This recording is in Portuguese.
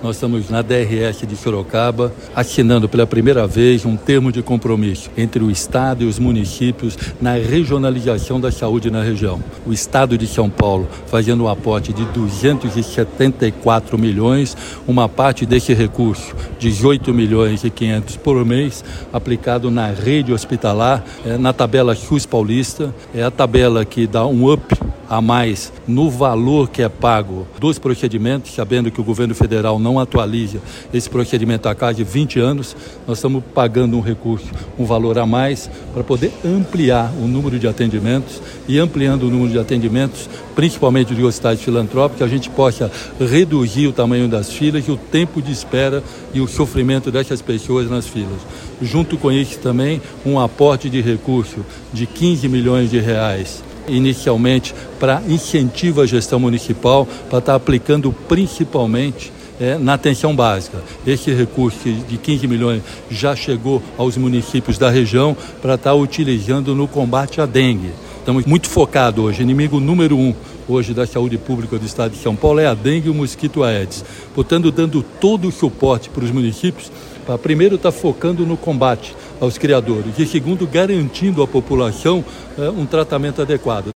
Nós estamos na DRS de Sorocaba, assinando pela primeira vez um termo de compromisso entre o Estado e os municípios na regionalização da saúde na região. O Estado de São Paulo fazendo um aporte de 274 milhões, uma parte desse recurso, 18 milhões e 500 por mês, aplicado na rede hospitalar, é, na tabela SUS paulista, é a tabela que dá um up a mais no valor que é pago dos procedimentos, sabendo que o governo federal não atualiza esse procedimento há quase 20 anos, nós estamos pagando um recurso, um valor a mais, para poder ampliar o número de atendimentos e ampliando o número de atendimentos, principalmente de hospitais filantrópicos, a gente possa reduzir o tamanho das filas e o tempo de espera e o sofrimento dessas pessoas nas filas. Junto com isso também um aporte de recurso de 15 milhões de reais inicialmente para incentivo à gestão municipal, para estar aplicando principalmente é, na atenção básica. Esse recurso de 15 milhões já chegou aos municípios da região para estar utilizando no combate à dengue. Estamos muito focados hoje. Inimigo número um hoje da saúde pública do estado de São Paulo é a dengue e o mosquito Aedes. Portanto, dando todo o suporte para os municípios para primeiro estar focando no combate aos criadores e segundo garantindo à população é, um tratamento adequado.